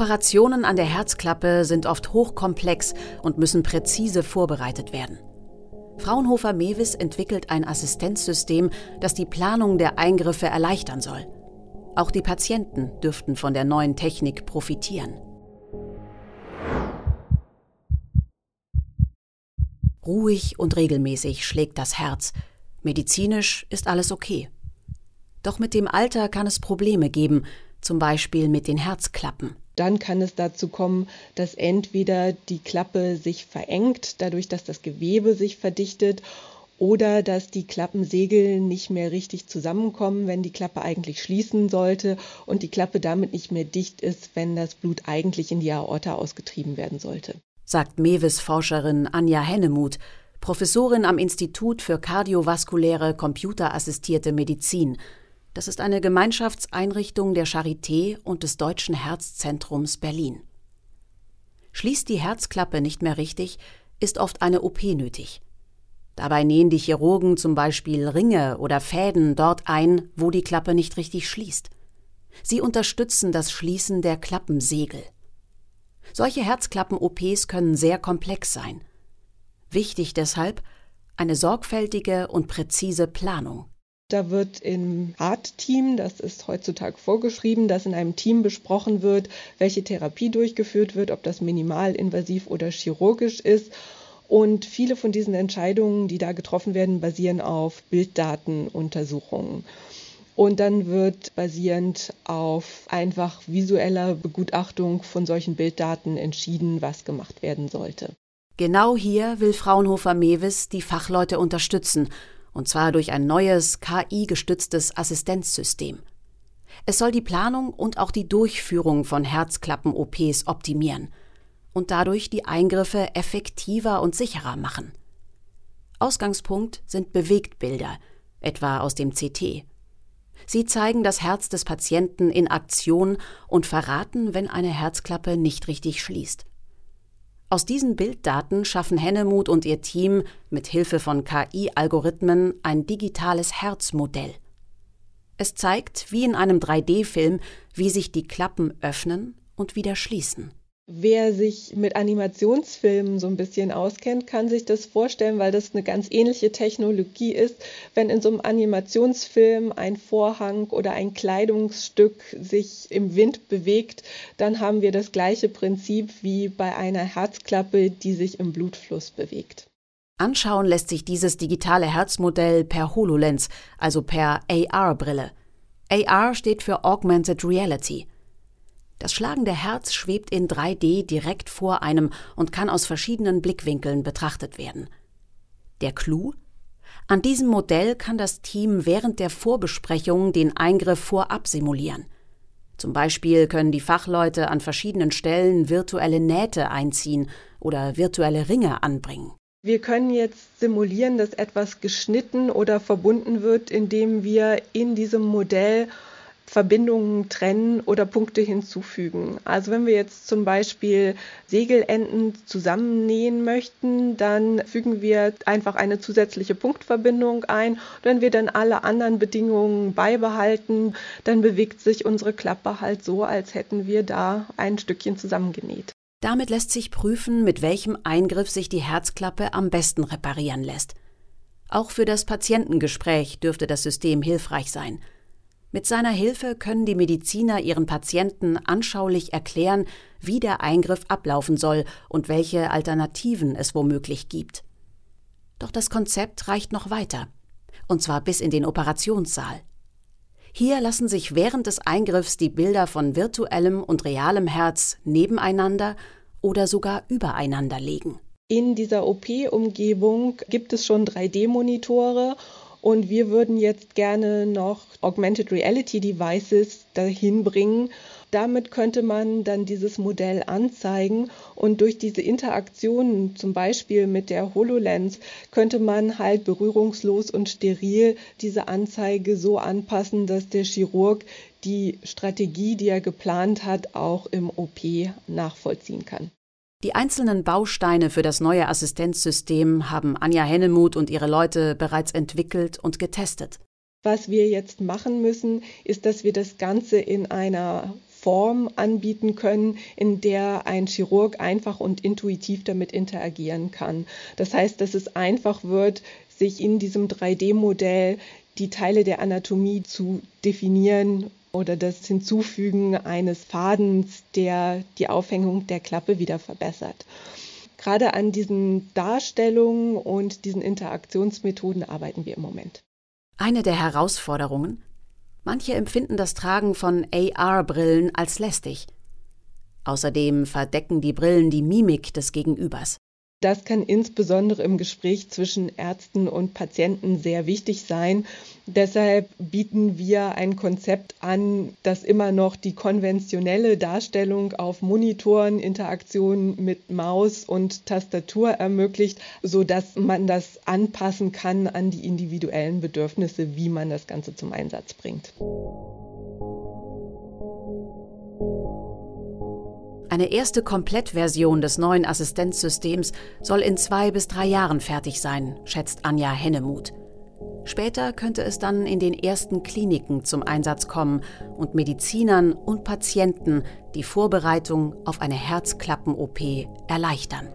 Operationen an der Herzklappe sind oft hochkomplex und müssen präzise vorbereitet werden. Fraunhofer Mewis entwickelt ein Assistenzsystem, das die Planung der Eingriffe erleichtern soll. Auch die Patienten dürften von der neuen Technik profitieren. Ruhig und regelmäßig schlägt das Herz. Medizinisch ist alles okay. Doch mit dem Alter kann es Probleme geben, zum Beispiel mit den Herzklappen. Dann kann es dazu kommen, dass entweder die Klappe sich verengt, dadurch, dass das Gewebe sich verdichtet, oder dass die Klappensegel nicht mehr richtig zusammenkommen, wenn die Klappe eigentlich schließen sollte und die Klappe damit nicht mehr dicht ist, wenn das Blut eigentlich in die Aorta ausgetrieben werden sollte. Sagt Mewis-Forscherin Anja Hennemuth, Professorin am Institut für kardiovaskuläre computerassistierte Medizin das ist eine Gemeinschaftseinrichtung der Charité und des Deutschen Herzzentrums Berlin. Schließt die Herzklappe nicht mehr richtig, ist oft eine OP nötig. Dabei nähen die Chirurgen zum Beispiel Ringe oder Fäden dort ein, wo die Klappe nicht richtig schließt. Sie unterstützen das Schließen der Klappensegel. Solche Herzklappen-OPs können sehr komplex sein. Wichtig deshalb eine sorgfältige und präzise Planung. Da wird im Art-Team, das ist heutzutage vorgeschrieben, dass in einem Team besprochen wird, welche Therapie durchgeführt wird, ob das minimalinvasiv oder chirurgisch ist. Und viele von diesen Entscheidungen, die da getroffen werden, basieren auf Bilddatenuntersuchungen. Und dann wird basierend auf einfach visueller Begutachtung von solchen Bilddaten entschieden, was gemacht werden sollte. Genau hier will Fraunhofer Mewis die Fachleute unterstützen und zwar durch ein neues KI-gestütztes Assistenzsystem. Es soll die Planung und auch die Durchführung von Herzklappen-OPs optimieren und dadurch die Eingriffe effektiver und sicherer machen. Ausgangspunkt sind Bewegtbilder, etwa aus dem CT. Sie zeigen das Herz des Patienten in Aktion und verraten, wenn eine Herzklappe nicht richtig schließt. Aus diesen Bilddaten schaffen Hennemuth und ihr Team mit Hilfe von KI-Algorithmen ein digitales Herzmodell. Es zeigt, wie in einem 3D-Film, wie sich die Klappen öffnen und wieder schließen. Wer sich mit Animationsfilmen so ein bisschen auskennt, kann sich das vorstellen, weil das eine ganz ähnliche Technologie ist. Wenn in so einem Animationsfilm ein Vorhang oder ein Kleidungsstück sich im Wind bewegt, dann haben wir das gleiche Prinzip wie bei einer Herzklappe, die sich im Blutfluss bewegt. Anschauen lässt sich dieses digitale Herzmodell per HoloLens, also per AR-Brille. AR steht für Augmented Reality. Das schlagende Herz schwebt in 3D direkt vor einem und kann aus verschiedenen Blickwinkeln betrachtet werden. Der Clou? An diesem Modell kann das Team während der Vorbesprechung den Eingriff vorab simulieren. Zum Beispiel können die Fachleute an verschiedenen Stellen virtuelle Nähte einziehen oder virtuelle Ringe anbringen. Wir können jetzt simulieren, dass etwas geschnitten oder verbunden wird, indem wir in diesem Modell Verbindungen trennen oder Punkte hinzufügen. Also wenn wir jetzt zum Beispiel Segelenden zusammennähen möchten, dann fügen wir einfach eine zusätzliche Punktverbindung ein. Wenn wir dann alle anderen Bedingungen beibehalten, dann bewegt sich unsere Klappe halt so, als hätten wir da ein Stückchen zusammengenäht. Damit lässt sich prüfen, mit welchem Eingriff sich die Herzklappe am besten reparieren lässt. Auch für das Patientengespräch dürfte das System hilfreich sein. Mit seiner Hilfe können die Mediziner ihren Patienten anschaulich erklären, wie der Eingriff ablaufen soll und welche Alternativen es womöglich gibt. Doch das Konzept reicht noch weiter, und zwar bis in den Operationssaal. Hier lassen sich während des Eingriffs die Bilder von virtuellem und realem Herz nebeneinander oder sogar übereinander legen. In dieser OP-Umgebung gibt es schon 3D-Monitore und wir würden jetzt gerne noch Augmented Reality Devices dahin bringen. Damit könnte man dann dieses Modell anzeigen und durch diese Interaktionen, zum Beispiel mit der HoloLens, könnte man halt berührungslos und steril diese Anzeige so anpassen, dass der Chirurg die Strategie, die er geplant hat, auch im OP nachvollziehen kann. Die einzelnen Bausteine für das neue Assistenzsystem haben Anja Hennemuth und ihre Leute bereits entwickelt und getestet. Was wir jetzt machen müssen, ist, dass wir das Ganze in einer Form anbieten können, in der ein Chirurg einfach und intuitiv damit interagieren kann. Das heißt, dass es einfach wird, sich in diesem 3D-Modell die Teile der Anatomie zu definieren oder das Hinzufügen eines Fadens, der die Aufhängung der Klappe wieder verbessert. Gerade an diesen Darstellungen und diesen Interaktionsmethoden arbeiten wir im Moment. Eine der Herausforderungen? Manche empfinden das Tragen von AR-Brillen als lästig. Außerdem verdecken die Brillen die Mimik des Gegenübers. Das kann insbesondere im Gespräch zwischen Ärzten und Patienten sehr wichtig sein. Deshalb bieten wir ein Konzept an, das immer noch die konventionelle Darstellung auf Monitoren, Interaktion mit Maus und Tastatur ermöglicht, sodass man das anpassen kann an die individuellen Bedürfnisse, wie man das Ganze zum Einsatz bringt. Eine erste Komplettversion des neuen Assistenzsystems soll in zwei bis drei Jahren fertig sein, schätzt Anja Hennemuth. Später könnte es dann in den ersten Kliniken zum Einsatz kommen und Medizinern und Patienten die Vorbereitung auf eine Herzklappen-OP erleichtern.